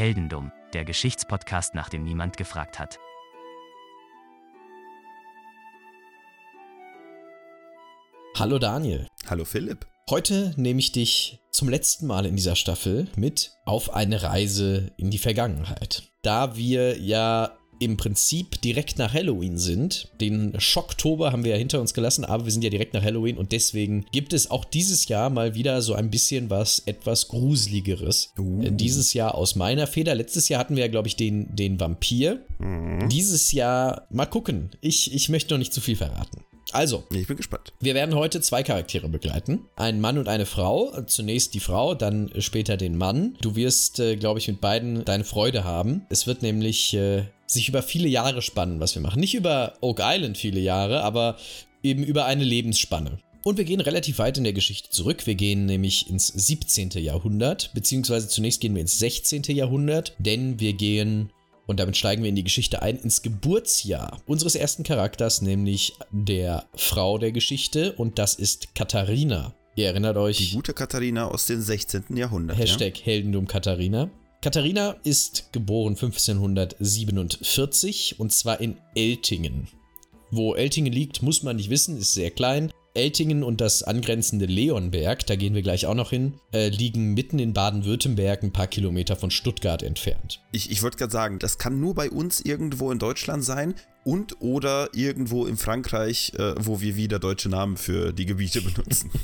Heldendum, der Geschichtspodcast, nach dem niemand gefragt hat. Hallo Daniel. Hallo Philipp. Heute nehme ich dich zum letzten Mal in dieser Staffel mit auf eine Reise in die Vergangenheit. Da wir ja im Prinzip direkt nach Halloween sind. Den Schocktober haben wir ja hinter uns gelassen, aber wir sind ja direkt nach Halloween und deswegen gibt es auch dieses Jahr mal wieder so ein bisschen was etwas Gruseligeres. Uh. Dieses Jahr aus meiner Feder. Letztes Jahr hatten wir ja, glaube ich, den, den Vampir. Mhm. Dieses Jahr mal gucken. Ich, ich möchte noch nicht zu viel verraten. Also, ich bin gespannt. Wir werden heute zwei Charaktere begleiten. Einen Mann und eine Frau. Zunächst die Frau, dann später den Mann. Du wirst, äh, glaube ich, mit beiden deine Freude haben. Es wird nämlich äh, sich über viele Jahre spannen, was wir machen. Nicht über Oak Island viele Jahre, aber eben über eine Lebensspanne. Und wir gehen relativ weit in der Geschichte zurück. Wir gehen nämlich ins 17. Jahrhundert, beziehungsweise zunächst gehen wir ins 16. Jahrhundert, denn wir gehen und damit steigen wir in die Geschichte ein, ins Geburtsjahr unseres ersten Charakters, nämlich der Frau der Geschichte. Und das ist Katharina. Ihr erinnert euch. Die gute Katharina aus dem 16. Jahrhundert. Hashtag ja? Heldendum Katharina. Katharina ist geboren 1547 und zwar in Eltingen. Wo Eltingen liegt, muss man nicht wissen, ist sehr klein. Eltingen und das angrenzende Leonberg, da gehen wir gleich auch noch hin, äh, liegen mitten in Baden-Württemberg, ein paar Kilometer von Stuttgart entfernt. Ich, ich wollte gerade sagen, das kann nur bei uns irgendwo in Deutschland sein und oder irgendwo in Frankreich, äh, wo wir wieder deutsche Namen für die Gebiete benutzen.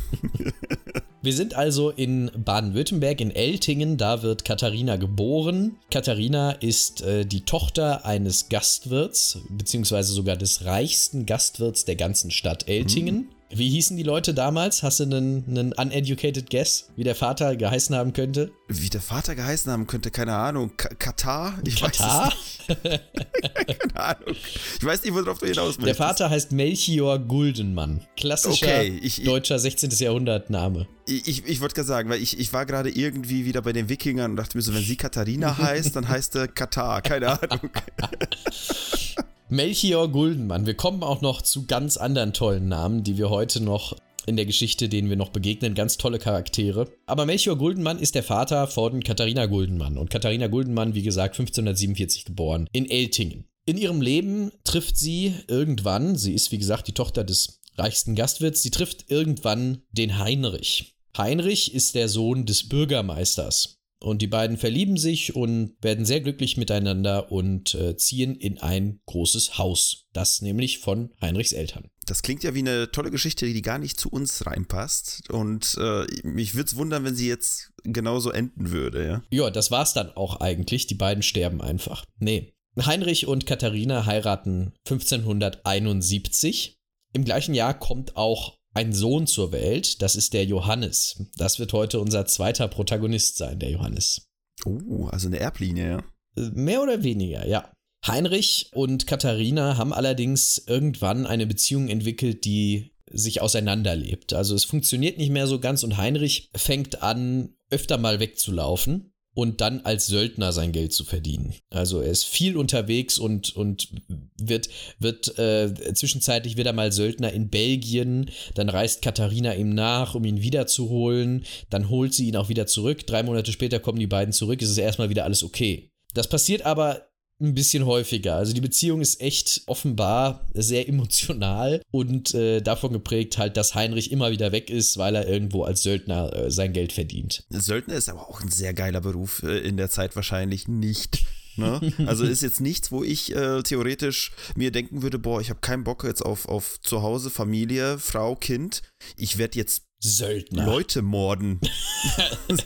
wir sind also in Baden-Württemberg, in Eltingen, da wird Katharina geboren. Katharina ist äh, die Tochter eines Gastwirts, beziehungsweise sogar des reichsten Gastwirts der ganzen Stadt Eltingen. Mhm. Wie hießen die Leute damals? Hast du einen, einen uneducated guess, wie der Vater geheißen haben könnte? Wie der Vater geheißen haben könnte, keine Ahnung. K Katar? Ich Katar? keine Ahnung. Ich weiß nicht, worauf du hinaus möchtest. Der Vater heißt Melchior Guldenmann. Klassischer okay, ich, deutscher 16. Jahrhundert Name. Ich, ich, ich wollte gerade sagen, weil ich, ich war gerade irgendwie wieder bei den Wikingern und dachte mir so, wenn sie Katharina heißt, dann heißt er Katar. Keine Ahnung. Melchior Guldenmann. Wir kommen auch noch zu ganz anderen tollen Namen, die wir heute noch in der Geschichte, denen wir noch begegnen. Ganz tolle Charaktere. Aber Melchior Guldenmann ist der Vater von Katharina Guldenmann. Und Katharina Guldenmann, wie gesagt, 1547 geboren in Eltingen. In ihrem Leben trifft sie irgendwann, sie ist wie gesagt die Tochter des reichsten Gastwirts, sie trifft irgendwann den Heinrich. Heinrich ist der Sohn des Bürgermeisters und die beiden verlieben sich und werden sehr glücklich miteinander und äh, ziehen in ein großes Haus. Das nämlich von Heinrichs Eltern. Das klingt ja wie eine tolle Geschichte, die gar nicht zu uns reinpasst. Und äh, mich würde es wundern, wenn sie jetzt genauso enden würde, ja? Ja, das war's dann auch eigentlich. Die beiden sterben einfach. Nee. Heinrich und Katharina heiraten 1571. Im gleichen Jahr kommt auch ein Sohn zur Welt, das ist der Johannes. Das wird heute unser zweiter Protagonist sein, der Johannes. Oh, also eine Erblinie, ja. Äh, mehr oder weniger, ja. Heinrich und Katharina haben allerdings irgendwann eine Beziehung entwickelt, die sich auseinanderlebt. Also es funktioniert nicht mehr so ganz und Heinrich fängt an, öfter mal wegzulaufen und dann als Söldner sein Geld zu verdienen. Also er ist viel unterwegs und, und wird, wird äh, zwischenzeitlich wieder mal Söldner in Belgien, dann reist Katharina ihm nach, um ihn wiederzuholen, dann holt sie ihn auch wieder zurück, drei Monate später kommen die beiden zurück, ist es erstmal wieder alles okay. Das passiert aber ein bisschen häufiger. Also die Beziehung ist echt offenbar sehr emotional und äh, davon geprägt halt, dass Heinrich immer wieder weg ist, weil er irgendwo als Söldner äh, sein Geld verdient. Söldner ist aber auch ein sehr geiler Beruf äh, in der Zeit wahrscheinlich nicht. Ne? Also ist jetzt nichts, wo ich äh, theoretisch mir denken würde, boah, ich habe keinen Bock jetzt auf, auf zu Hause, Familie, Frau, Kind. Ich werde jetzt Söldner. Leute morden.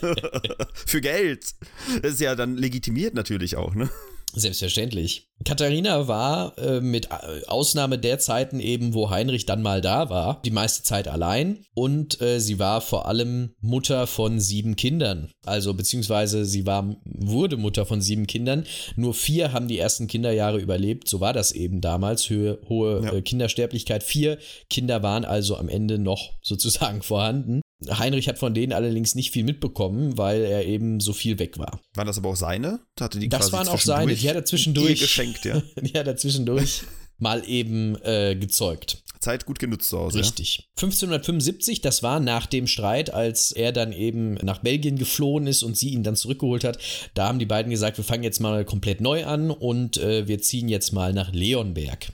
Für Geld. Das ist ja dann legitimiert natürlich auch, ne? Selbstverständlich. Katharina war äh, mit äh, Ausnahme der Zeiten eben, wo Heinrich dann mal da war, die meiste Zeit allein und äh, sie war vor allem Mutter von sieben Kindern. Also beziehungsweise sie war, wurde Mutter von sieben Kindern. Nur vier haben die ersten Kinderjahre überlebt. So war das eben damals, hohe, hohe ja. Äh, Kindersterblichkeit. Vier Kinder waren also am Ende noch sozusagen vorhanden. Heinrich hat von denen allerdings nicht viel mitbekommen, weil er eben so viel weg war. Waren das aber auch seine? Hatte die das waren auch seine. Die hat er zwischendurch. geschenkt, ja. die hat er zwischendurch mal eben äh, gezeugt. Zeit gut genutzt zu Hause. Richtig. 1575, das war nach dem Streit, als er dann eben nach Belgien geflohen ist und sie ihn dann zurückgeholt hat. Da haben die beiden gesagt, wir fangen jetzt mal komplett neu an und äh, wir ziehen jetzt mal nach Leonberg.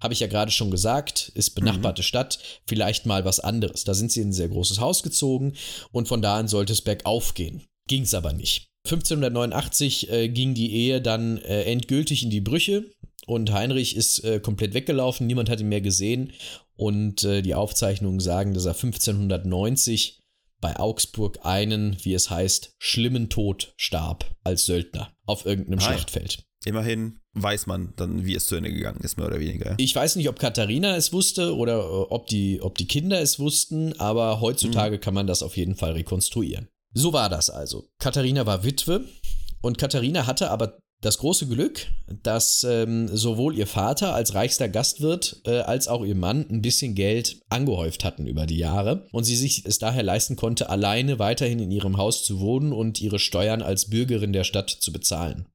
Habe ich ja gerade schon gesagt, ist benachbarte mhm. Stadt, vielleicht mal was anderes. Da sind sie in ein sehr großes Haus gezogen und von da an sollte es bergauf gehen. Ging es aber nicht. 1589 äh, ging die Ehe dann äh, endgültig in die Brüche und Heinrich ist äh, komplett weggelaufen, niemand hat ihn mehr gesehen und äh, die Aufzeichnungen sagen, dass er 1590 bei Augsburg einen, wie es heißt, schlimmen Tod starb als Söldner auf irgendeinem Nein. Schlachtfeld. Immerhin weiß man dann, wie es zu Ende gegangen ist, mehr oder weniger. Ich weiß nicht, ob Katharina es wusste oder äh, ob die, ob die Kinder es wussten, aber heutzutage mhm. kann man das auf jeden Fall rekonstruieren. So war das also. Katharina war Witwe und Katharina hatte aber das große Glück, dass ähm, sowohl ihr Vater als reichster Gastwirt äh, als auch ihr Mann ein bisschen Geld angehäuft hatten über die Jahre und sie sich es daher leisten konnte, alleine weiterhin in ihrem Haus zu wohnen und ihre Steuern als Bürgerin der Stadt zu bezahlen.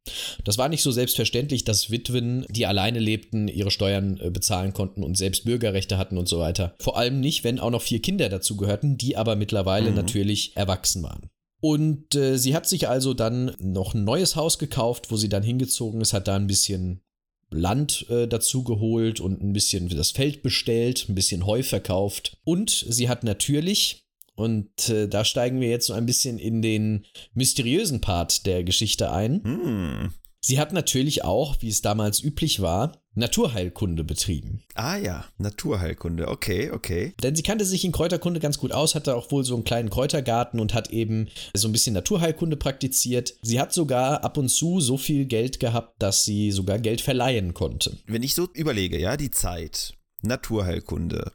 Das war nicht so selbstverständlich, dass Witwen, die alleine lebten, ihre Steuern äh, bezahlen konnten und selbst Bürgerrechte hatten und so weiter. Vor allem nicht, wenn auch noch vier Kinder dazu gehörten, die aber mittlerweile mhm. natürlich erwachsen waren. Und äh, sie hat sich also dann noch ein neues Haus gekauft, wo sie dann hingezogen ist, hat da ein bisschen Land äh, dazu geholt und ein bisschen das Feld bestellt, ein bisschen Heu verkauft. Und sie hat natürlich, und äh, da steigen wir jetzt so ein bisschen in den mysteriösen Part der Geschichte ein. Hm. Sie hat natürlich auch, wie es damals üblich war, Naturheilkunde betrieben. Ah ja, Naturheilkunde, okay, okay. Denn sie kannte sich in Kräuterkunde ganz gut aus, hatte auch wohl so einen kleinen Kräutergarten und hat eben so ein bisschen Naturheilkunde praktiziert. Sie hat sogar ab und zu so viel Geld gehabt, dass sie sogar Geld verleihen konnte. Wenn ich so überlege, ja, die Zeit, Naturheilkunde,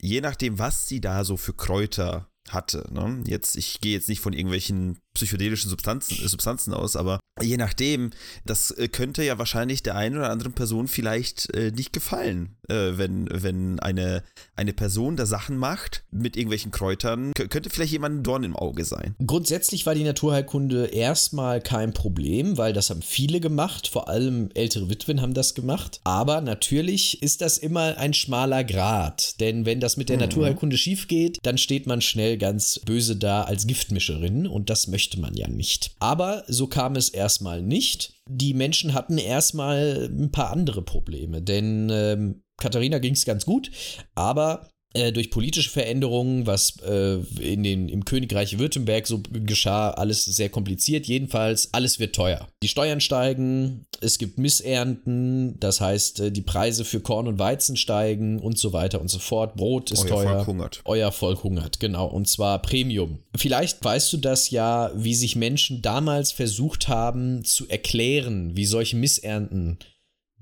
je nachdem, was sie da so für Kräuter hatte. Ne? Jetzt, ich gehe jetzt nicht von irgendwelchen psychedelischen Substanzen, äh, Substanzen aus, aber je nachdem, das äh, könnte ja wahrscheinlich der einen oder anderen Person vielleicht äh, nicht gefallen, äh, wenn, wenn eine, eine Person da Sachen macht mit irgendwelchen Kräutern, könnte vielleicht jemand ein Dorn im Auge sein. Grundsätzlich war die Naturheilkunde erstmal kein Problem, weil das haben viele gemacht, vor allem ältere Witwen haben das gemacht, aber natürlich ist das immer ein schmaler Grat, denn wenn das mit der mhm. Naturheilkunde schief geht, dann steht man schnell ganz böse da als Giftmischerin und das möchte möchte man ja nicht. Aber so kam es erstmal nicht. Die Menschen hatten erstmal ein paar andere Probleme, denn ähm, Katharina ging es ganz gut, aber durch politische Veränderungen, was äh, in den, im Königreich Württemberg so geschah, alles sehr kompliziert. Jedenfalls, alles wird teuer. Die Steuern steigen, es gibt Missernten, das heißt, äh, die Preise für Korn und Weizen steigen und so weiter und so fort. Brot ist Euer teuer. Euer Volk hungert. Euer Volk hungert, genau. Und zwar Premium. Vielleicht weißt du das ja, wie sich Menschen damals versucht haben zu erklären, wie solche Missernten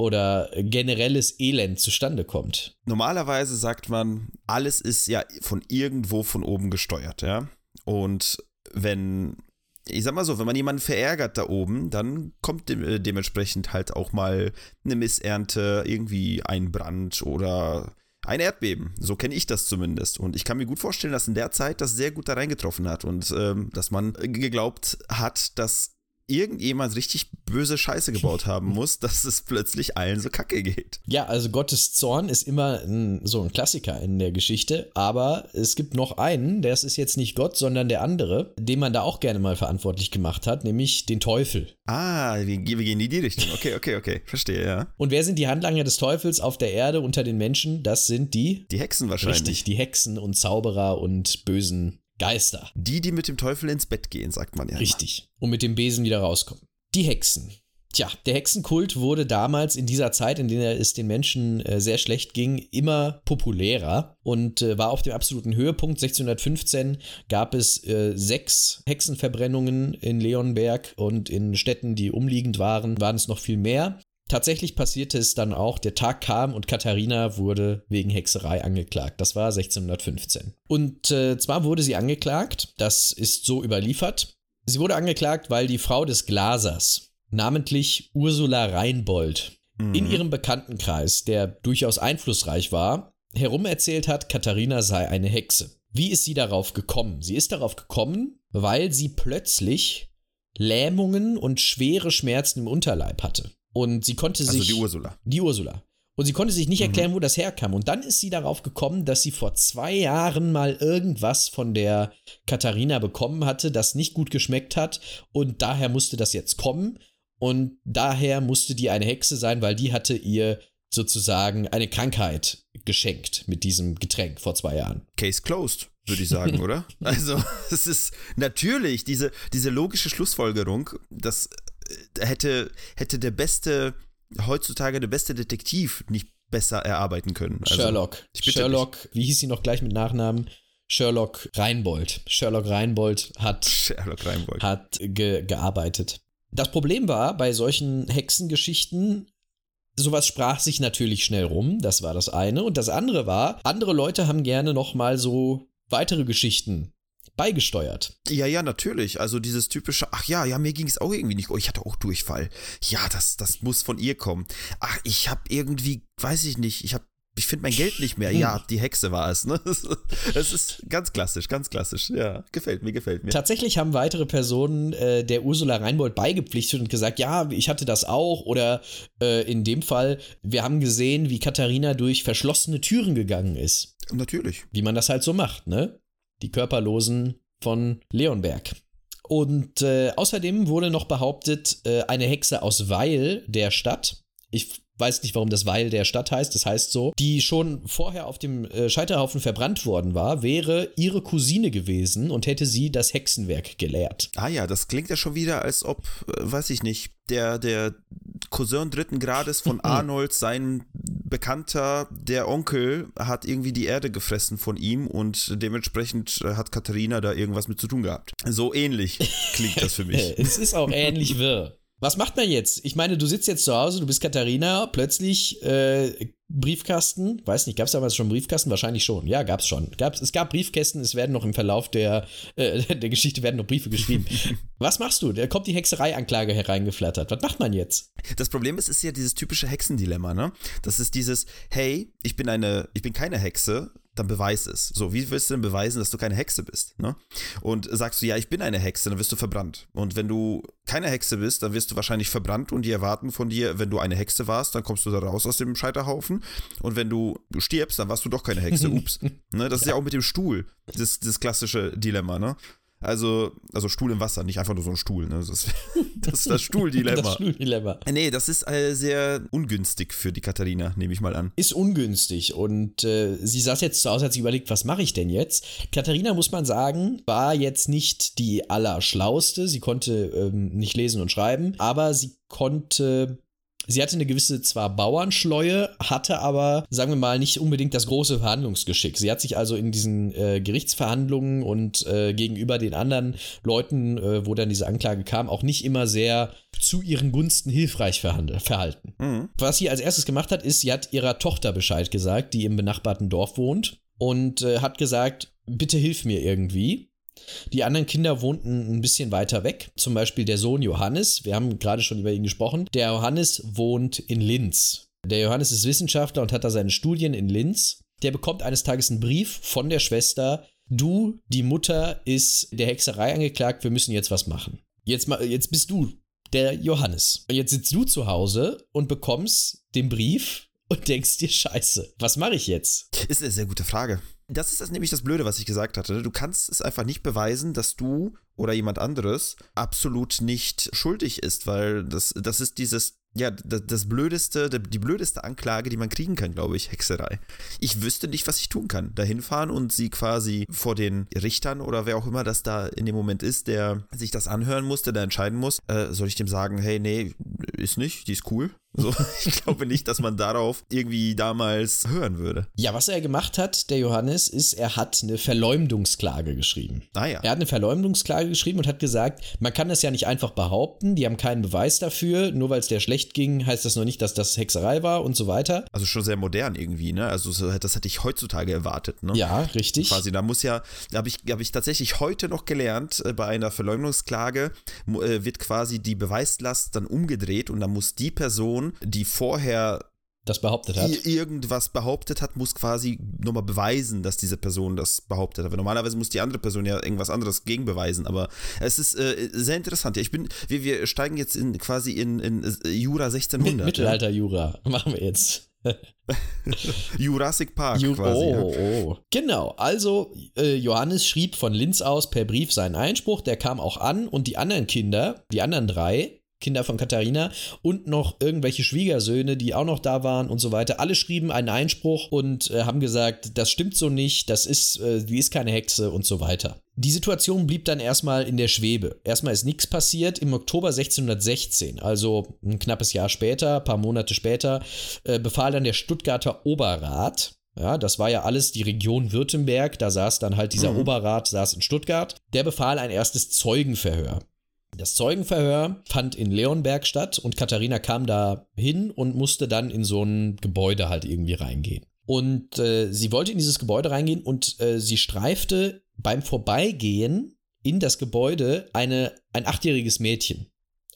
oder generelles Elend zustande kommt? Normalerweise sagt man, alles ist ja von irgendwo von oben gesteuert, ja. Und wenn, ich sag mal so, wenn man jemanden verärgert da oben, dann kommt de äh, dementsprechend halt auch mal eine Missernte, irgendwie ein Brand oder ein Erdbeben. So kenne ich das zumindest. Und ich kann mir gut vorstellen, dass in der Zeit das sehr gut da reingetroffen hat und ähm, dass man geglaubt hat, dass irgendjemand richtig böse Scheiße gebaut haben muss, dass es plötzlich allen so kacke geht. Ja, also Gottes Zorn ist immer ein, so ein Klassiker in der Geschichte, aber es gibt noch einen, das ist jetzt nicht Gott, sondern der andere, den man da auch gerne mal verantwortlich gemacht hat, nämlich den Teufel. Ah, wir, wir gehen in die Richtung. Okay, okay, okay, verstehe, ja. Und wer sind die Handlanger des Teufels auf der Erde unter den Menschen? Das sind die? Die Hexen wahrscheinlich. Richtig, die Hexen und Zauberer und bösen Geister. Die, die mit dem Teufel ins Bett gehen, sagt man ja. Richtig. Immer. Und mit dem Besen wieder rauskommen. Die Hexen. Tja, der Hexenkult wurde damals in dieser Zeit, in der es den Menschen äh, sehr schlecht ging, immer populärer und äh, war auf dem absoluten Höhepunkt. 1615 gab es äh, sechs Hexenverbrennungen in Leonberg und in Städten, die umliegend waren, waren es noch viel mehr. Tatsächlich passierte es dann auch, der Tag kam und Katharina wurde wegen Hexerei angeklagt. Das war 1615. Und äh, zwar wurde sie angeklagt, das ist so überliefert. Sie wurde angeklagt, weil die Frau des Glasers, namentlich Ursula Reinbold, mhm. in ihrem Bekanntenkreis, der durchaus einflussreich war, herumerzählt hat, Katharina sei eine Hexe. Wie ist sie darauf gekommen? Sie ist darauf gekommen, weil sie plötzlich Lähmungen und schwere Schmerzen im Unterleib hatte. Und sie konnte also sich. Also die Ursula. Die Ursula. Und sie konnte sich nicht erklären, wo das herkam. Und dann ist sie darauf gekommen, dass sie vor zwei Jahren mal irgendwas von der Katharina bekommen hatte, das nicht gut geschmeckt hat. Und daher musste das jetzt kommen. Und daher musste die eine Hexe sein, weil die hatte ihr sozusagen eine Krankheit geschenkt mit diesem Getränk vor zwei Jahren. Case closed, würde ich sagen, oder? Also, es ist natürlich diese, diese logische Schlussfolgerung, das äh, hätte, hätte der beste, heutzutage der beste Detektiv nicht besser erarbeiten können. Also, Sherlock. Sherlock, wie hieß sie noch gleich mit Nachnamen? Sherlock Reinbold. Sherlock Reinbold hat, Sherlock Reinbold. hat ge gearbeitet. Das Problem war bei solchen Hexengeschichten, sowas sprach sich natürlich schnell rum, das war das eine. Und das andere war, andere Leute haben gerne nochmal so weitere Geschichten beigesteuert. Ja, ja, natürlich. Also dieses typische, ach ja, ja, mir ging es auch irgendwie nicht. Oh, ich hatte auch Durchfall. Ja, das, das muss von ihr kommen. Ach, ich habe irgendwie, weiß ich nicht, ich habe ich finde mein Geld nicht mehr. Ja, die Hexe war es. Ne? Das ist ganz klassisch, ganz klassisch. Ja, gefällt mir, gefällt mir. Tatsächlich haben weitere Personen äh, der Ursula Reinbold beigepflichtet und gesagt, ja, ich hatte das auch. Oder äh, in dem Fall, wir haben gesehen, wie Katharina durch verschlossene Türen gegangen ist. Natürlich. Wie man das halt so macht, ne? Die Körperlosen von Leonberg. Und äh, außerdem wurde noch behauptet, äh, eine Hexe aus Weil, der Stadt, ich weiß nicht, warum das Weil der Stadt heißt, das heißt so, die schon vorher auf dem äh, Scheiterhaufen verbrannt worden war, wäre ihre Cousine gewesen und hätte sie das Hexenwerk gelehrt. Ah ja, das klingt ja schon wieder, als ob, äh, weiß ich nicht, der, der Cousin dritten Grades von Arnold, sein Bekannter, der Onkel, hat irgendwie die Erde gefressen von ihm und dementsprechend äh, hat Katharina da irgendwas mit zu tun gehabt. So ähnlich klingt das für mich. es ist auch ähnlich wirr. Was macht man jetzt? Ich meine, du sitzt jetzt zu Hause, du bist Katharina, plötzlich äh, Briefkasten, weiß nicht, gab es damals schon Briefkasten? Wahrscheinlich schon. Ja, gab es schon. Gab's, es gab Briefkästen, es werden noch im Verlauf der, äh, der Geschichte werden noch Briefe geschrieben. Was machst du? Da kommt die Hexereianklage hereingeflattert. Was macht man jetzt? Das Problem ist, es ist ja dieses typische Hexendilemma, ne? Das ist dieses, hey, ich bin eine, ich bin keine Hexe, dann beweis es. So, wie willst du denn beweisen, dass du keine Hexe bist? Ne? Und sagst du, ja, ich bin eine Hexe, dann wirst du verbrannt. Und wenn du keine Hexe bist, dann wirst du wahrscheinlich verbrannt und die erwarten von dir, wenn du eine Hexe warst, dann kommst du da raus aus dem Scheiterhaufen. Und wenn du stirbst, dann warst du doch keine Hexe. Ups. ne? Das ist ja auch mit dem Stuhl das, das klassische Dilemma, ne? Also, also Stuhl im Wasser, nicht einfach nur so ein Stuhl. Ne? Das, ist, das ist das Stuhldilemma. Das Stuhldilemma. Nee, das ist äh, sehr ungünstig für die Katharina, nehme ich mal an. Ist ungünstig. Und äh, sie saß jetzt zu Hause, hat sich überlegt, was mache ich denn jetzt? Katharina, muss man sagen, war jetzt nicht die Allerschlauste. Sie konnte ähm, nicht lesen und schreiben, aber sie konnte Sie hatte eine gewisse zwar Bauernschleue, hatte aber, sagen wir mal, nicht unbedingt das große Verhandlungsgeschick. Sie hat sich also in diesen äh, Gerichtsverhandlungen und äh, gegenüber den anderen Leuten, äh, wo dann diese Anklage kam, auch nicht immer sehr zu ihren Gunsten hilfreich verhalten. Mhm. Was sie als erstes gemacht hat, ist, sie hat ihrer Tochter Bescheid gesagt, die im benachbarten Dorf wohnt und äh, hat gesagt, bitte hilf mir irgendwie. Die anderen Kinder wohnten ein bisschen weiter weg, zum Beispiel der Sohn Johannes, wir haben gerade schon über ihn gesprochen. Der Johannes wohnt in Linz. Der Johannes ist Wissenschaftler und hat da seine Studien in Linz. Der bekommt eines Tages einen Brief von der Schwester, du, die Mutter ist der Hexerei angeklagt, wir müssen jetzt was machen. Jetzt, jetzt bist du der Johannes. Und jetzt sitzt du zu Hause und bekommst den Brief und denkst dir, scheiße, was mache ich jetzt? Ist eine sehr gute Frage. Das ist das nämlich das Blöde, was ich gesagt hatte. Du kannst es einfach nicht beweisen, dass du oder jemand anderes absolut nicht schuldig ist, weil das, das ist dieses ja, das, das blödeste, die blödeste Anklage, die man kriegen kann, glaube ich, Hexerei. Ich wüsste nicht, was ich tun kann. Dahin fahren und sie quasi vor den Richtern oder wer auch immer das da in dem Moment ist, der sich das anhören muss, der da entscheiden muss, äh, soll ich dem sagen, hey, nee, ist nicht, die ist cool. So, ich glaube nicht, dass man darauf irgendwie damals hören würde. Ja, was er gemacht hat, der Johannes, ist, er hat eine Verleumdungsklage geschrieben. Ah ja. Er hat eine Verleumdungsklage geschrieben und hat gesagt, man kann das ja nicht einfach behaupten, die haben keinen Beweis dafür, nur weil es der schlecht ging, heißt das noch nicht, dass das Hexerei war und so weiter. Also schon sehr modern irgendwie, ne? Also das hätte ich heutzutage erwartet, ne? Ja, richtig. Quasi, da muss ja, da habe ich, hab ich tatsächlich heute noch gelernt, äh, bei einer Verleumdungsklage äh, wird quasi die Beweislast dann umgedreht und dann muss die Person Person, die vorher das behauptet hat. Irgendwas behauptet hat, muss quasi nochmal beweisen, dass diese Person das behauptet hat. normalerweise muss die andere Person ja irgendwas anderes gegenbeweisen. Aber es ist äh, sehr interessant. Ja, ich bin, wir, wir steigen jetzt in, quasi in, in Jura 1600. Mittelalter-Jura machen wir jetzt. Jurassic Park Ju quasi. oh, ja. oh. Genau, also äh, Johannes schrieb von Linz aus per Brief seinen Einspruch, der kam auch an und die anderen Kinder, die anderen drei, Kinder von Katharina und noch irgendwelche Schwiegersöhne, die auch noch da waren und so weiter. Alle schrieben einen Einspruch und äh, haben gesagt, das stimmt so nicht, das ist, äh, die ist keine Hexe und so weiter. Die Situation blieb dann erstmal in der Schwebe. Erstmal ist nichts passiert. Im Oktober 1616, also ein knappes Jahr später, ein paar Monate später, äh, befahl dann der Stuttgarter Oberrat, ja, das war ja alles die Region Württemberg, da saß dann halt dieser Mhm. Oberrat, saß in Stuttgart, der befahl ein erstes Zeugenverhör. Das Zeugenverhör fand in Leonberg statt und Katharina kam da hin und musste dann in so ein Gebäude halt irgendwie reingehen. Und äh, sie wollte in dieses Gebäude reingehen und äh, sie streifte beim Vorbeigehen in das Gebäude eine, ein achtjähriges Mädchen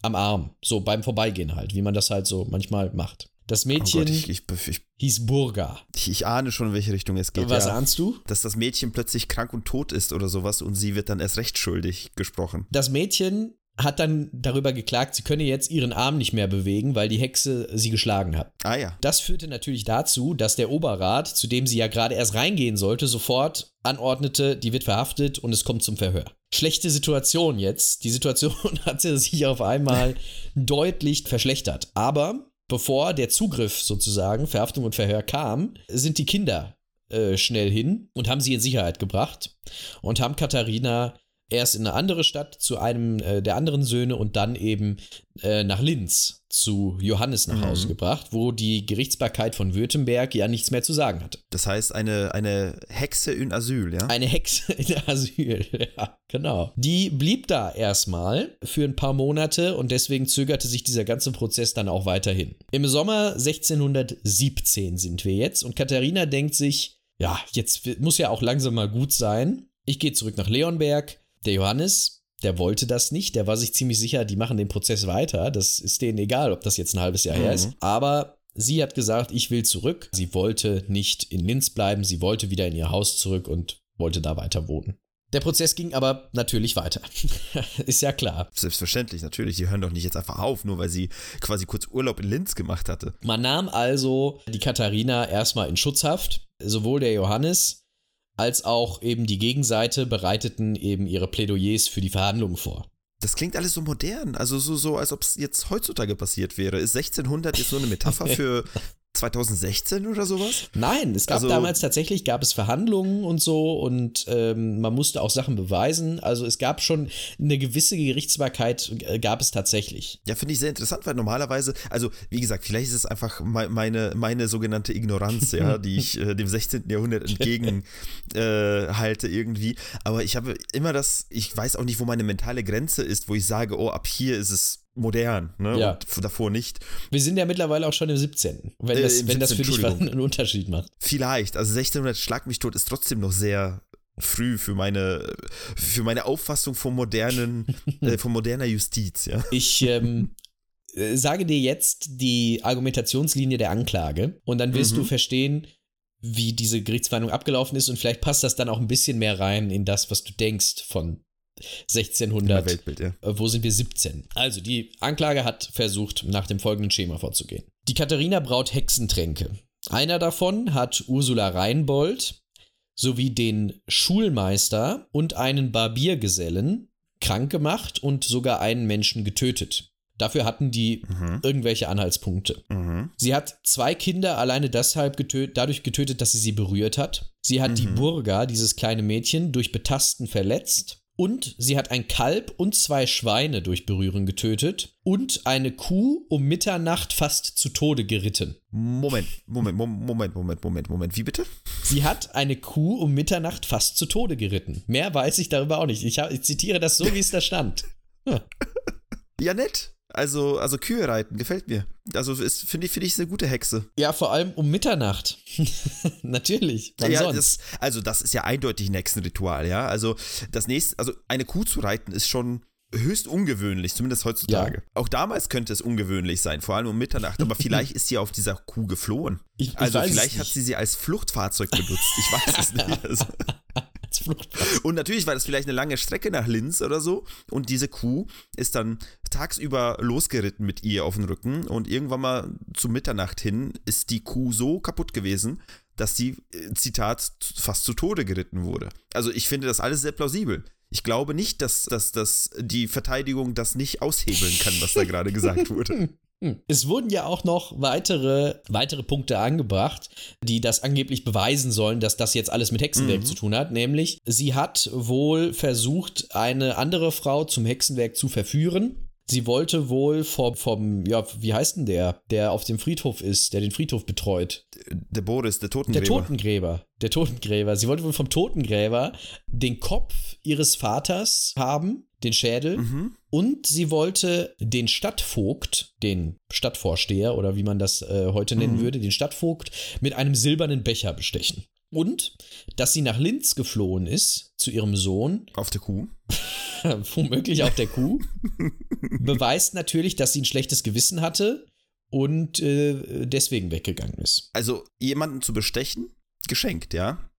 am Arm. So beim Vorbeigehen halt, wie man das halt so manchmal macht. Das Oh Mädchen Gott, ich, ich, ich, hieß Burga. ich, ich ahne schon, in welche Richtung es geht. Was ja. ahnst du? Dass das Mädchen plötzlich krank und tot ist oder sowas und sie wird dann erst recht schuldig gesprochen. Das Mädchen hat dann darüber geklagt, sie könne jetzt ihren Arm nicht mehr bewegen, weil die Hexe sie geschlagen hat. Ah ja. Das führte natürlich dazu, dass der Oberrat, zu dem sie ja gerade erst reingehen sollte, sofort anordnete, die wird verhaftet und es kommt zum Verhör. Schlechte Situation jetzt. Die Situation hat sich auf einmal deutlich verschlechtert. Aber bevor der Zugriff sozusagen, Verhaftung und Verhör kam, sind die Kinder äh, schnell hin und haben sie in Sicherheit gebracht und haben Katharina erst in eine andere Stadt zu einem äh, der anderen Söhne und dann eben äh, nach Linz zu Johannes nach Mhm. Hause gebracht, wo die Gerichtsbarkeit von Württemberg ja nichts mehr zu sagen hatte. Das heißt, eine, eine Hexe in Asyl, ja? Eine Hexe in Asyl, ja, genau. Die blieb da erstmal für ein paar Monate und deswegen zögerte sich dieser ganze Prozess dann auch weiterhin. Im Sommer 1617 sind wir jetzt und Katharina denkt sich, ja, jetzt muss ja auch langsam mal gut sein. Ich gehe zurück nach Leonberg. Der Johannes, der wollte das nicht. Der war sich ziemlich sicher, die machen den Prozess weiter. Das ist denen egal, ob das jetzt ein halbes Jahr her Mhm. ist. Aber sie hat gesagt, ich will zurück. Sie wollte nicht in Linz bleiben. Sie wollte wieder in ihr Haus zurück und wollte da weiter wohnen. Der Prozess ging aber natürlich weiter. ist ja klar. Selbstverständlich, natürlich. Die hören doch nicht jetzt einfach auf, nur weil sie quasi kurz Urlaub in Linz gemacht hatte. Man nahm also die Katharina erstmal in Schutzhaft. Sowohl der Johannes als auch eben die Gegenseite bereiteten eben ihre Plädoyers für die Verhandlungen vor. Das klingt alles so modern, also so, so als ob es jetzt heutzutage passiert wäre. Ist 1600 jetzt nur eine Metapher für 2016 oder sowas? Nein, es gab Also- damals tatsächlich, gab es Verhandlungen und so und ähm, man musste auch Sachen beweisen. Also es gab schon eine gewisse Gerichtsbarkeit, äh, gab es tatsächlich. Ja, finde ich sehr interessant, weil normalerweise, also wie gesagt, vielleicht ist es einfach mei- meine, meine sogenannte Ignoranz, ja, die ich äh, dem 16. Jahrhundert entgegen äh, halte irgendwie. Aber ich habe immer das, ich weiß auch nicht, wo meine mentale Grenze ist, wo ich sage, oh, ab hier ist es modern, ne? Ja. Und davor nicht. Wir sind ja mittlerweile auch schon im 17. Wenn Äh, das, im wenn das 17, für dich was einen Unterschied macht. Vielleicht. Also 1600 Schlag mich tot ist trotzdem noch sehr früh für meine, für meine Auffassung von modernen, äh, von moderner Justiz, ja. Ich ähm, äh, sage dir jetzt die Argumentationslinie der Anklage und dann wirst Mhm. du verstehen, wie diese Gerichtsverhandlung abgelaufen ist und vielleicht passt das dann auch ein bisschen mehr rein in das, was du denkst von 1600. meinem Weltbild, ja. Äh, Wo sind wir 17? Also, die Anklage hat versucht, nach dem folgenden Schema vorzugehen. Die Katharina braut Hexentränke. Einer davon hat Ursula Reinbold sowie den Schulmeister und einen Barbiergesellen krank gemacht und sogar einen Menschen getötet. Dafür hatten die Mhm. irgendwelche Anhaltspunkte. Mhm. Sie hat zwei Kinder alleine deshalb getötet, dadurch getötet, dass sie sie berührt hat. Sie hat die Mhm. Burga, dieses kleine Mädchen, durch Betasten verletzt. Und sie hat ein Kalb und zwei Schweine durch Berühren getötet und eine Kuh um Mitternacht fast zu Tode geritten. Moment, Moment, Mom- Moment, Moment, Moment, Moment. Wie bitte? Sie hat eine Kuh um Mitternacht fast zu Tode geritten. Mehr weiß ich darüber auch nicht. Ich, ich zitiere das so, wie es da stand. Ja, nett. Also, also Kühe reiten, gefällt mir. Also ist- finde ich, finde ich eine gute Hexe. Ja, vor allem um Mitternacht. Natürlich. Wann ja, das, also das ist ja eindeutig ein Hexenritual, ja. Also das nächste, also eine Kuh zu reiten ist schon höchst ungewöhnlich, zumindest heutzutage. Auch damals könnte es ungewöhnlich sein, vor allem um Mitternacht, aber vielleicht ist sie auf dieser Kuh geflohen. Ich- ich also weiß es vielleicht hat sie sie als Fluchtfahrzeug benutzt. Ich weiß es nicht. Also, Und natürlich war das vielleicht eine lange Strecke nach Linz oder so. Und diese Kuh ist dann tagsüber losgeritten mit ihr auf den Rücken. Und irgendwann mal zu Mitternacht hin ist die Kuh so kaputt gewesen, dass sie, äh, Zitat, fast zu Tode geritten wurde. Also ich finde das alles sehr plausibel. Ich glaube nicht, dass, dass, dass die Verteidigung das nicht aushebeln kann, was da gerade gesagt wurde. Hm. Es wurden ja auch noch weitere, weitere Punkte angebracht, die das angeblich beweisen sollen, dass das jetzt alles mit Hexenwerk Mhm. zu tun hat. Nämlich, sie hat wohl versucht, eine andere Frau zum Hexenwerk zu verführen. Sie wollte wohl vom, vom, ja, wie heißt denn der, der auf dem Friedhof ist, der den Friedhof betreut? Der Boris, der Der Totengräber. Totengräber. Der Totengräber. Sie wollte wohl vom Totengräber den Kopf ihres Vaters haben, den Schädel. Mhm. Und sie wollte den Stadtvogt, den Stadtvorsteher oder wie man das äh, heute nennen Mhm. würde, den Stadtvogt mit einem silbernen Becher bestechen. Und dass sie nach Linz geflohen ist zu ihrem Sohn, Auf der Kuh. womöglich auf der Kuh, beweist natürlich, dass sie ein schlechtes Gewissen hatte und äh, deswegen weggegangen ist. Also jemanden zu bestechen, geschenkt, ja.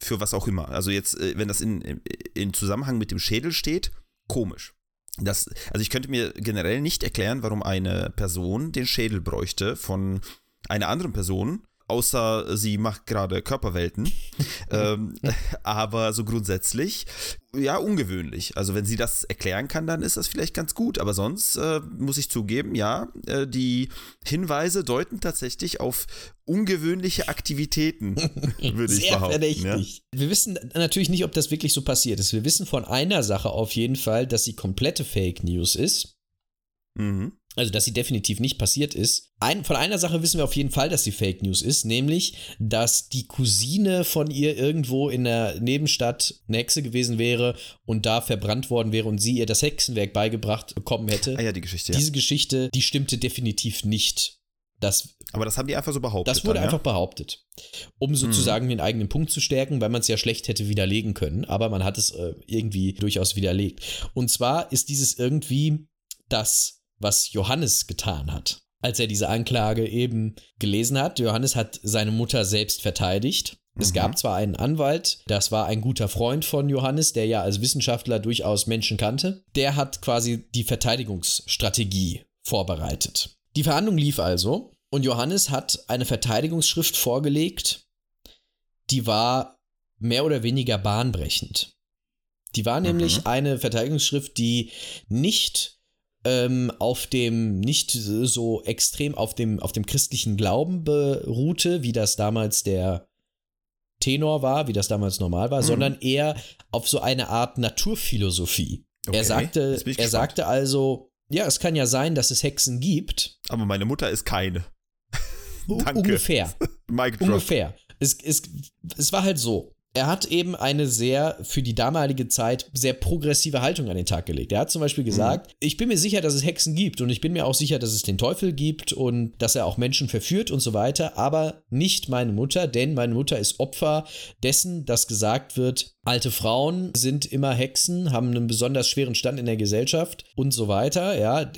Für was auch immer. Also jetzt, äh, wenn das in, in Zusammenhang mit dem Schädel steht, komisch. Das, also ich könnte mir generell nicht erklären, warum eine Person den Schädel bräuchte von einer anderen Person, außer sie macht gerade Körperwelten. ähm, aber so grundsätzlich, ja, ungewöhnlich. Also wenn sie das erklären kann, dann ist das vielleicht ganz gut. Aber sonst äh, muss ich zugeben, ja, äh, die Hinweise deuten tatsächlich auf ungewöhnliche Aktivitäten, würde ich Sehr behaupten. Ja? verdächtig. Wir wissen natürlich nicht, ob das wirklich so passiert ist. Wir wissen von einer Sache auf jeden Fall, dass sie komplette Fake News ist. Mhm. Also, dass sie definitiv nicht passiert ist. Ein, von einer Sache wissen wir auf jeden Fall, dass sie Fake News ist, nämlich, dass die Cousine von ihr irgendwo in der Nebenstadt eine Hexe gewesen wäre und da verbrannt worden wäre und sie ihr das Hexenwerk beigebracht bekommen hätte. Ah ja, die Geschichte, ja. Diese Geschichte, die stimmte definitiv nicht. Das, Aber das haben die einfach so behauptet. das wurde dann, einfach ja? behauptet. Um sozusagen den eigenen Punkt zu stärken, weil man es ja schlecht hätte widerlegen können. Aber man hat es äh, irgendwie durchaus widerlegt. Und zwar ist dieses irgendwie das, was Johannes getan hat. Als er diese Anklage eben gelesen hat, Johannes hat seine Mutter selbst verteidigt. Es Mhm. gab zwar einen Anwalt, das war ein guter Freund von Johannes, der ja als Wissenschaftler durchaus Menschen kannte. Der hat quasi die Verteidigungsstrategie vorbereitet. Die Verhandlung lief also und Johannes hat eine Verteidigungsschrift vorgelegt, die war mehr oder weniger bahnbrechend. Die war nämlich eine Verteidigungsschrift, die nicht ähm, auf dem, nicht so extrem auf dem, auf dem christlichen Glauben beruhte, wie das damals der Tenor war, wie das damals normal war, Mhm. sondern eher auf so eine Art Naturphilosophie. Okay, Er sagte, er sagte also, ja, es kann ja sein, dass es Hexen gibt. Aber meine Mutter ist keine. Danke. Ungefähr. Drop. Ungefähr. Es, es, es war halt so. Er hat eben eine sehr, für die damalige Zeit, sehr progressive Haltung an den Tag gelegt. Er hat zum Beispiel gesagt, ich bin mir sicher, dass es Hexen gibt und ich bin mir auch sicher, dass es den Teufel gibt und dass er auch Menschen verführt und so weiter, aber nicht meine Mutter, denn meine Mutter ist Opfer dessen, dass gesagt wird, alte Frauen sind immer Hexen, haben einen besonders schweren Stand in der Gesellschaft und so weiter. Ja,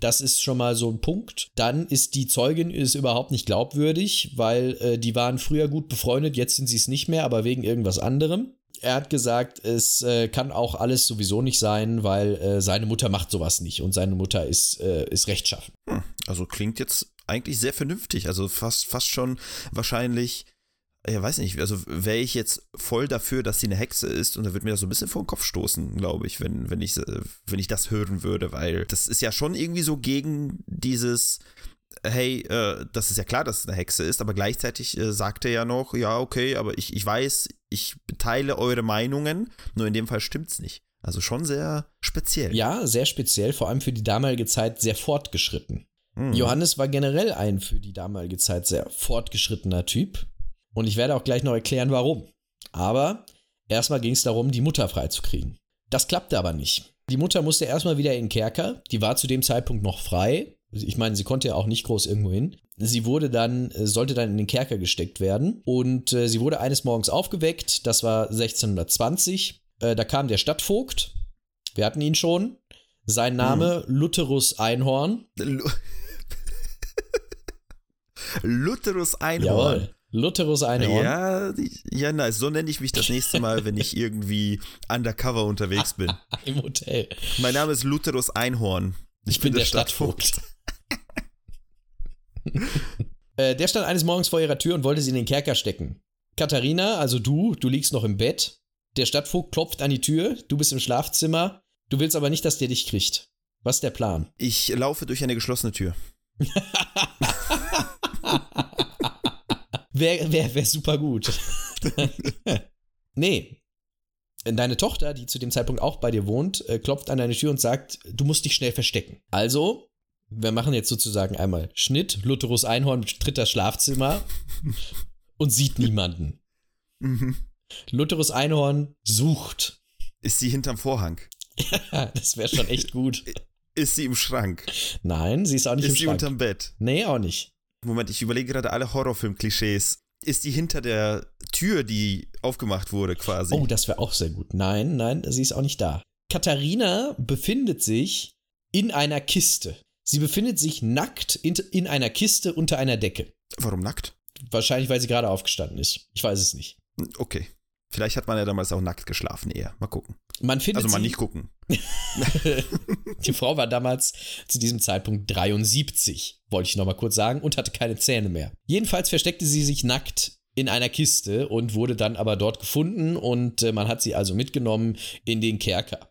das ist schon mal so ein Punkt. Dann ist die Zeugin ist überhaupt nicht glaubwürdig, weil äh, die waren früher gut befreundet, jetzt sind sie es nicht mehr, aber wegen irgendwas anderem. Er hat gesagt, es äh, kann auch alles sowieso nicht sein, weil äh, seine Mutter macht sowas nicht und seine Mutter ist, äh, ist rechtschaffen. Hm, Also klingt jetzt eigentlich sehr vernünftig. Also fast, fast schon wahrscheinlich, ja, weiß nicht, also wäre ich jetzt voll dafür, dass sie eine Hexe ist und da würde mir das so ein bisschen vor den Kopf stoßen, glaube ich, wenn, wenn, ich, äh, wenn ich das hören würde, weil das ist ja schon irgendwie so gegen dieses, hey, äh, das ist ja klar, dass es eine Hexe ist, aber gleichzeitig äh, sagt er ja noch, ja, okay, aber ich, ich weiß, ich teile eure Meinungen, nur in dem Fall stimmt's nicht. Also schon sehr speziell. Ja, sehr speziell, vor allem für die damalige Zeit sehr fortgeschritten. Hm. Johannes war generell ein für die damalige Zeit sehr fortgeschrittener Typ. Und ich werde auch gleich noch erklären, warum. Aber erstmal ging es darum, die Mutter freizukriegen. Das klappte aber nicht. Die Mutter musste erstmal wieder in den Kerker. Die war zu dem Zeitpunkt noch frei. Ich meine, sie konnte ja auch nicht groß irgendwo hin. Sie wurde dann, äh, sollte dann in den Kerker gesteckt werden. Und äh, sie wurde eines Morgens aufgeweckt. Das war 1620. Äh, da kam der Stadtvogt. Wir hatten ihn schon. Sein Name Lutherus Einhorn. Lu- Lutherus Einhorn. Jawohl. Lutherus Einhorn. Ja, ja, nice. So nenne ich mich das nächste Mal, wenn ich irgendwie undercover unterwegs bin. Im Hotel. Mein Name ist Lutherus Einhorn. Ich, bin, der Stadtvogt. Äh, der stand eines Morgens vor ihrer Tür und wollte sie in den Kerker stecken. Katharina, also du, du liegst noch im Bett. Der Stadtvogt klopft an die Tür, du bist im Schlafzimmer. Du willst aber nicht, dass der dich kriegt. Was ist der Plan? Ich laufe durch eine geschlossene Tür. Wäre wär, wär super gut. nee. Deine Tochter, die zu dem Zeitpunkt auch bei dir wohnt, äh, klopft an deine Tür und sagt, du musst dich schnell verstecken. Also, wir machen jetzt sozusagen einmal Schnitt, Lutherus Einhorn tritt das Schlafzimmer und sieht niemanden. Mhm. Lutherus Einhorn sucht. Ist sie hinterm Vorhang? das wäre schon echt gut. Ist sie im Schrank? Nein, sie ist auch nicht ist im sie Schrank. unterm Bett? Nee, auch nicht. Moment, ich überlege gerade alle Horrorfilm-Klischees. Ist die hinter der Tür, die aufgemacht wurde, quasi? Oh, das wäre auch sehr gut. Nein, nein, sie ist auch nicht da. Katharina befindet sich in einer Kiste. Sie befindet sich nackt in, in einer Kiste unter einer Decke. Warum nackt? Wahrscheinlich, weil sie gerade aufgestanden ist. Ich weiß es nicht. Okay. Vielleicht hat man ja damals auch nackt geschlafen eher. Mal gucken. Man findet Also mal nicht gucken. Die Frau war damals zu diesem Zeitpunkt 73, wollte ich nochmal kurz sagen, und hatte keine Zähne mehr. Jedenfalls versteckte sie sich nackt in einer Kiste und wurde dann aber dort gefunden und äh, man hat sie also mitgenommen in den Kerker.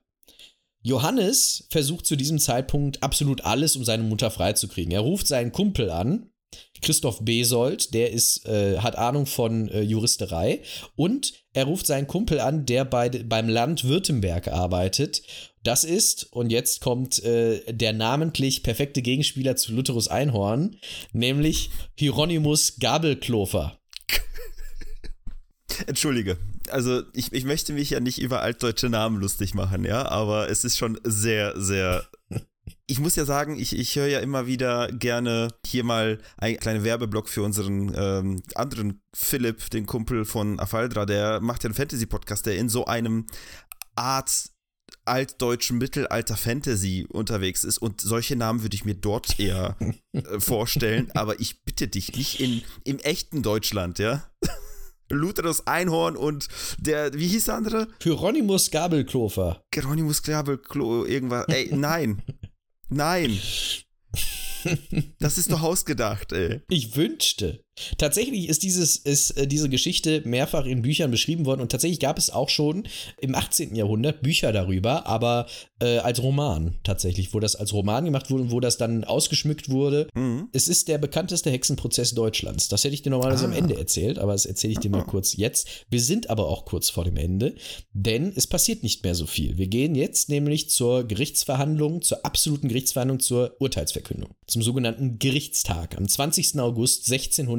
Johannes versucht zu diesem Zeitpunkt absolut alles, um seine Mutter freizukriegen. Er ruft seinen Kumpel an, Christoph Besold, der ist, äh, hat Ahnung von äh, Juristerei und er ruft seinen Kumpel an, der bei, beim Land Württemberg arbeitet. Das ist, und jetzt kommt äh, der namentlich perfekte Gegenspieler zu Lutherus Einhorn, nämlich Hieronymus Gabelklofer. Entschuldige. Also, ich, ich möchte mich ja nicht über altdeutsche Namen lustig machen, ja, aber es ist schon sehr, sehr. Ich muss ja sagen, ich, ich höre ja immer wieder gerne hier mal ein kleiner Werbeblock für unseren ähm, anderen Philipp, den Kumpel von Afaldra, der macht ja einen Fantasy-Podcast, der in so einem Art altdeutschen Mittelalter-Fantasy unterwegs ist und solche Namen würde ich mir dort eher äh, vorstellen, aber ich bitte dich, nicht in, im echten Deutschland, ja? Lutherus Einhorn und der, wie hieß der andere? Hieronymus Gabelklofer. Geronimus Grabel, Klo, irgendwas. Ey, nein. Nein. Das ist doch ausgedacht, ey. Ich wünschte. Tatsächlich ist, dieses, ist äh, diese Geschichte mehrfach in Büchern beschrieben worden und tatsächlich gab es auch schon im 18. Jahrhundert Bücher darüber, aber äh, als Roman tatsächlich, wo das als Roman gemacht wurde und wo das dann ausgeschmückt wurde. Mhm. Es ist der bekannteste Hexenprozess Deutschlands. Das hätte ich dir normalerweise am Ah. Ende erzählt, aber das erzähle ich dir mal Ah. kurz jetzt. Wir sind aber auch kurz vor dem Ende, denn es passiert nicht mehr so viel. Wir gehen jetzt nämlich zur Gerichtsverhandlung, zur absoluten Gerichtsverhandlung, zur Urteilsverkündung, zum sogenannten Gerichtstag am 20. August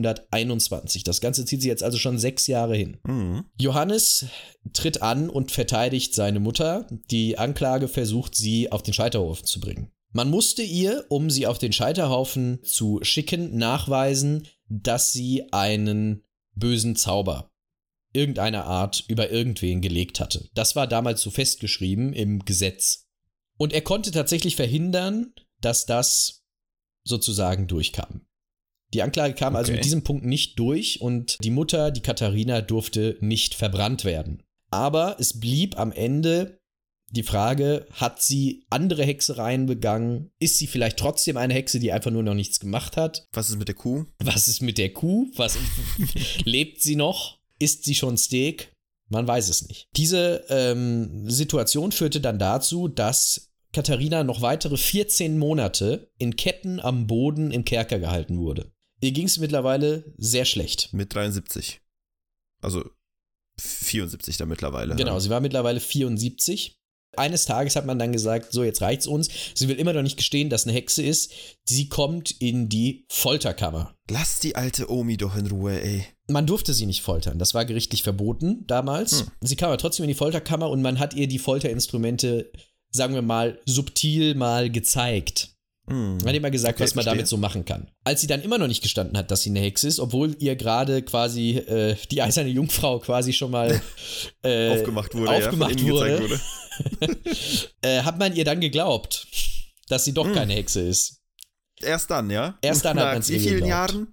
1621. Das Ganze zieht sich jetzt also schon sechs Jahre hin. Mhm. Johannes tritt an und verteidigt seine Mutter. Die Anklage versucht, sie auf den Scheiterhaufen zu bringen. Man musste ihr, um sie auf den Scheiterhaufen zu schicken, nachweisen, dass sie einen bösen Zauber irgendeiner Art über irgendwen gelegt hatte. Das war damals so festgeschrieben im Gesetz. Und er konnte tatsächlich verhindern, dass das sozusagen durchkam. Die Anklage kam also Okay. mit diesem Punkt nicht durch und die Mutter, die Katharina, durfte nicht verbrannt werden. Aber es blieb am Ende die Frage, hat sie andere Hexereien begangen? Ist sie vielleicht trotzdem eine Hexe, die einfach nur noch nichts gemacht hat? Was ist mit der Kuh? Was ist mit der Kuh? Was lebt sie noch? Isst sie schon Steak? Man weiß es nicht. Diese ähm, Situation führte dann dazu, dass Katharina noch weitere 14 Monate in Ketten am Boden im Kerker gehalten wurde. Ihr ging es mittlerweile sehr schlecht. Mit 73. Also 74 da mittlerweile. Genau, sie war mittlerweile 74. Eines Tages hat man dann gesagt, so jetzt reicht's uns. Sie will immer noch nicht gestehen, dass eine Hexe ist. Sie kommt in die Folterkammer. Lass die alte Omi doch in Ruhe, ey. Man durfte sie nicht foltern, das war gerichtlich verboten damals. Hm. Sie kam aber trotzdem in die Folterkammer und man hat ihr die Folterinstrumente, sagen wir mal, subtil mal gezeigt. Man hat immer gesagt, Okay, was man verstehe. damit so machen kann. Als sie dann immer noch nicht gestanden hat, dass sie eine Hexe ist, obwohl ihr gerade quasi äh, die eiserne Jungfrau quasi schon mal äh, aufgemacht wurde, aufgemacht ja, wurde. wurde. äh, hat man ihr dann geglaubt, dass sie doch Hm. keine Hexe ist. Erst dann, ja? Erst dann hat Nach man's wie ihr vielen geglaubt. Jahren?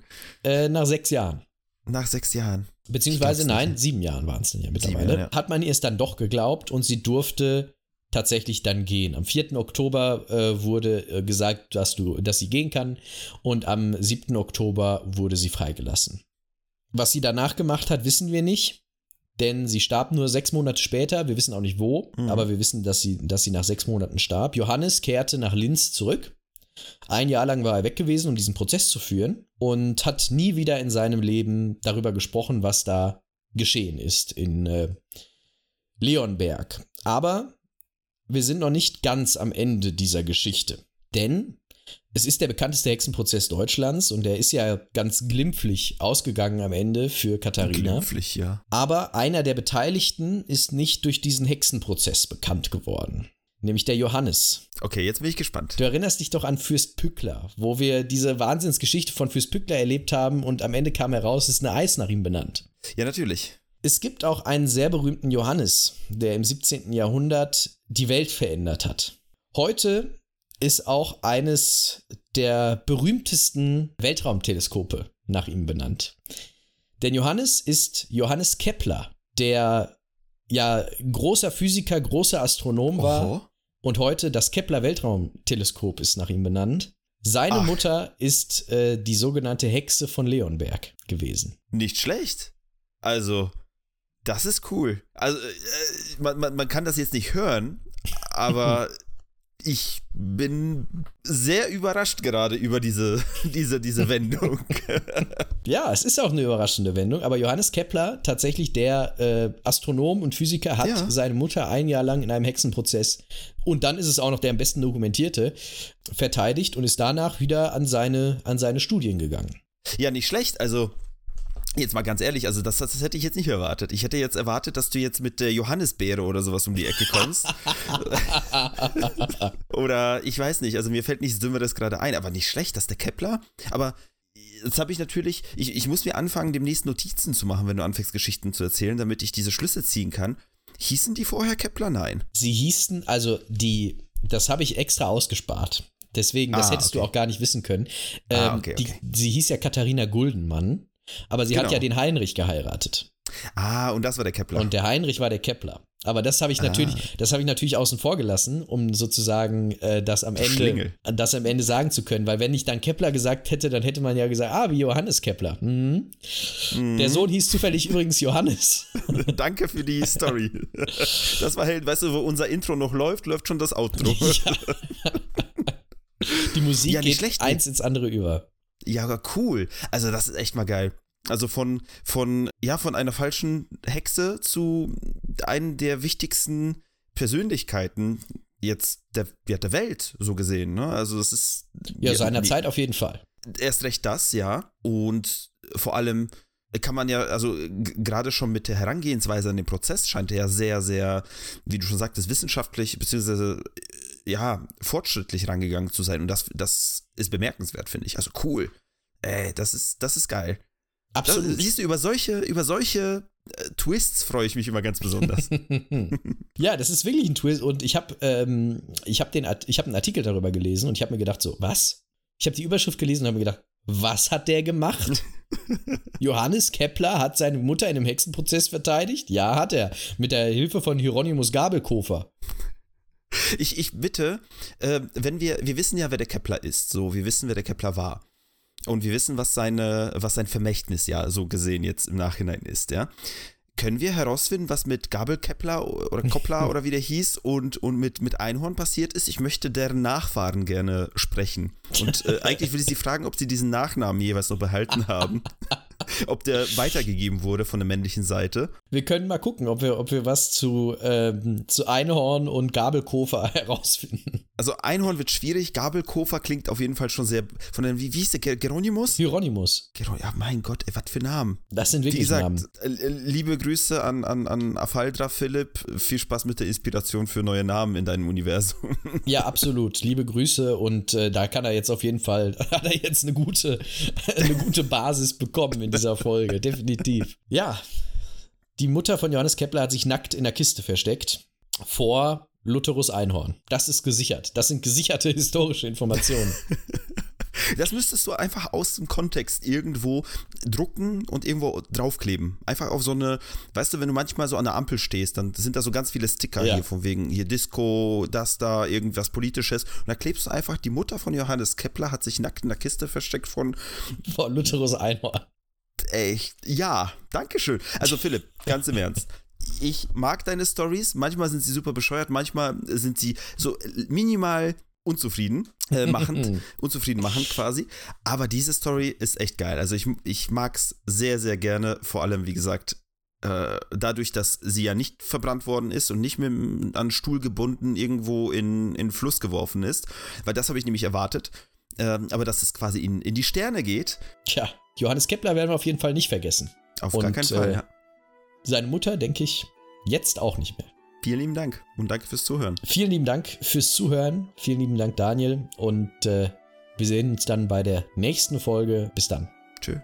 Äh, nach sechs Jahren. Nach sechs Jahren. Beziehungsweise, nein, sieben Jahren waren es dann ja mittlerweile. Jahren, ja. Hat man ihr es dann doch geglaubt und sie durfte tatsächlich dann gehen. Am 4. Oktober äh, wurde äh, gesagt, dass, du, dass sie gehen kann und am 7. Oktober wurde sie freigelassen. Was sie danach gemacht hat, wissen wir nicht, denn sie starb nur sechs Monate später. Wir wissen auch nicht wo, mhm. aber wir wissen, dass sie, dass sie nach sechs Monaten starb. Johannes kehrte nach Linz zurück. Ein Jahr lang war er weg gewesen, um diesen Prozess zu führen und hat nie wieder in seinem Leben darüber gesprochen, was da geschehen ist in äh, Leonberg. Aber wir sind noch nicht ganz am Ende dieser Geschichte. Denn es ist der bekannteste Hexenprozess Deutschlands und der ist ja ganz glimpflich ausgegangen am Ende für Katharina. Glimpflich, ja. Aber einer der Beteiligten ist nicht durch diesen Hexenprozess bekannt geworden. Nämlich der Johannes. Okay, jetzt bin ich gespannt. Du erinnerst dich doch an Fürst Pückler, wo wir diese Wahnsinnsgeschichte von Fürst Pückler erlebt haben und am Ende kam heraus, es ist eine Eis nach ihm benannt. Ja, natürlich. Es gibt auch einen sehr berühmten Johannes, der im 17. Jahrhundert die Welt verändert hat. Heute ist auch eines der berühmtesten Weltraumteleskope nach ihm benannt. Denn Johannes ist Johannes Kepler, der ja großer Physiker, großer Astronom war Oho. und heute das Kepler Weltraumteleskop ist nach ihm benannt. Seine Ach. Mutter ist äh, die sogenannte Hexe von Leonberg gewesen. Nicht schlecht. Also, das ist cool. Also, äh, man, man, man kann das jetzt nicht hören, aber ich bin sehr überrascht gerade über diese, diese, diese Wendung. ja, es ist auch eine überraschende Wendung, aber Johannes Kepler, tatsächlich der äh, Astronom und Physiker, hat ja. seine Mutter ein Jahr lang in einem Hexenprozess und dann ist es auch noch der am besten dokumentierte, verteidigt und ist danach wieder an seine, an seine Studien gegangen. Ja, nicht schlecht. Also Jetzt mal ganz ehrlich, also das, das, hätte ich jetzt nicht erwartet. Ich hätte jetzt erwartet, dass du jetzt mit der Johannisbeere oder sowas um die Ecke kommst. oder ich weiß nicht, also mir fällt nichts Dümmeres gerade ein, aber nicht schlecht, dass der Kepler. Aber jetzt habe ich natürlich, ich, ich muss mir anfangen, demnächst Notizen zu machen, wenn du anfängst, Geschichten zu erzählen, damit ich diese Schlüsse ziehen kann. Hießen die vorher Kepler? Nein. Sie hießen, also die, das habe ich extra ausgespart. Deswegen, das ah, hättest okay. du auch gar nicht wissen können. Ah, ähm, ah, okay, okay. Die, sie hieß ja Katharina Guldenmann. Aber sie genau. hat ja den Heinrich geheiratet. Ah, und das war der Kepler. Und der Heinrich war der Kepler. Aber das habe ich natürlich, ah. das habe ich natürlich außen vor gelassen, um sozusagen äh, das am Ende, das am Ende sagen zu können. Weil wenn ich dann Kepler gesagt hätte, dann hätte man ja gesagt, ah, wie Johannes Kepler. Mhm. Mhm. Der Sohn hieß zufällig übrigens Johannes. Danke für die Story. Das war halt, weißt du, wo unser Intro noch läuft, läuft schon das Outro. Ja. Die Musik ja, geht schlecht, eins ins andere über. Ja, cool. Also, das ist echt mal geil. Also von, von, ja, von einer falschen Hexe zu einem der wichtigsten Persönlichkeiten jetzt der, ja, der Welt, so gesehen. Ne? Also das ist. Ja, seiner Zeit auf jeden Fall. Erst recht das, ja. Und vor allem kann man ja, also gerade schon mit der Herangehensweise an den Prozess scheint er ja sehr, sehr, wie du schon sagtest, wissenschaftlich, beziehungsweise ja, fortschrittlich rangegangen zu sein. Und das, das ist bemerkenswert, finde ich. Also cool. Ey, das ist, das ist geil. Absolut. Das, siehst du, über solche, über solche äh, Twists freue ich mich immer ganz besonders. ja, das ist wirklich ein Twist. Und ich habe ähm, ich hab hab einen Artikel darüber gelesen und ich habe mir gedacht, so, was? Ich habe die Überschrift gelesen und habe mir gedacht, was hat der gemacht? Johannes Kepler hat seine Mutter in einem Hexenprozess verteidigt? Ja, hat er. Mit der Hilfe von Hieronymus Gabelkofer. Ich, ich bitte, äh, wenn wir, wir wissen ja, wer der Kepler ist, so, wir wissen, wer der Kepler war. Und wir wissen, was seine, was sein Vermächtnis ja so gesehen jetzt im Nachhinein ist, ja. Können wir herausfinden, was mit Gabel Kepler oder Koppler oder wie der hieß und, und mit, mit Einhorn passiert ist? Ich möchte deren Nachfahren gerne sprechen. Und äh, eigentlich würde ich Sie fragen, ob Sie diesen Nachnamen jeweils noch behalten haben. ob der weitergegeben wurde von der männlichen Seite. Wir können mal gucken, ob wir, ob wir was zu, ähm, zu Einhorn und Gabelkofer herausfinden. Also Einhorn wird schwierig, Gabelkofer klingt auf jeden Fall schon sehr von den, wie, wie hieß der, Geronimus? Hieronymus. Geron ja, mein Gott, ey, was für Namen. Das sind wirklich gesagt, Namen. Äh, liebe Grüße an, an, an Afaldra Philipp, viel Spaß mit der Inspiration für neue Namen in deinem Universum. Ja, absolut, liebe Grüße und äh, da kann er jetzt auf jeden Fall, hat er jetzt eine gute, eine gute Basis bekommen in dieser Folge, definitiv. Ja, die Mutter von Johannes Kepler hat sich nackt in der Kiste versteckt vor Lutherus Einhorn. Das ist gesichert. Das sind gesicherte historische Informationen. Das müsstest du einfach aus dem Kontext irgendwo drucken und irgendwo draufkleben. Einfach auf so eine, weißt du, wenn du manchmal so an der Ampel stehst, dann sind da so ganz viele Sticker Ja. hier von wegen hier Disco, das da, irgendwas Politisches. Und da klebst du einfach, die Mutter von Johannes Kepler hat sich nackt in der Kiste versteckt von Von Lutherus Einhorn. Echt? Ja, Dankeschön. Also Philipp, ganz im Ernst. Ich mag deine Stories. Manchmal sind sie super bescheuert, manchmal sind sie so minimal unzufrieden äh, machend, unzufrieden machend quasi. Aber diese Story ist echt geil. Also ich, ich mag es sehr, sehr gerne. Vor allem, wie gesagt, äh, dadurch, dass sie ja nicht verbrannt worden ist und nicht mit an Stuhl gebunden irgendwo in, in den Fluss geworfen ist. Weil das habe ich nämlich erwartet. Ähm, aber dass es quasi in, in die Sterne geht, Tja, Johannes Kepler werden wir auf jeden Fall nicht vergessen. auf Und, gar keinen Fall. äh, ja. Seine Mutter, denke ich, jetzt auch nicht mehr. Vielen lieben Dank und danke fürs Zuhören. Vielen lieben Dank fürs Zuhören. Vielen lieben Dank, Daniel. Und äh, wir sehen uns dann bei der nächsten Folge. Bis dann. Tschö.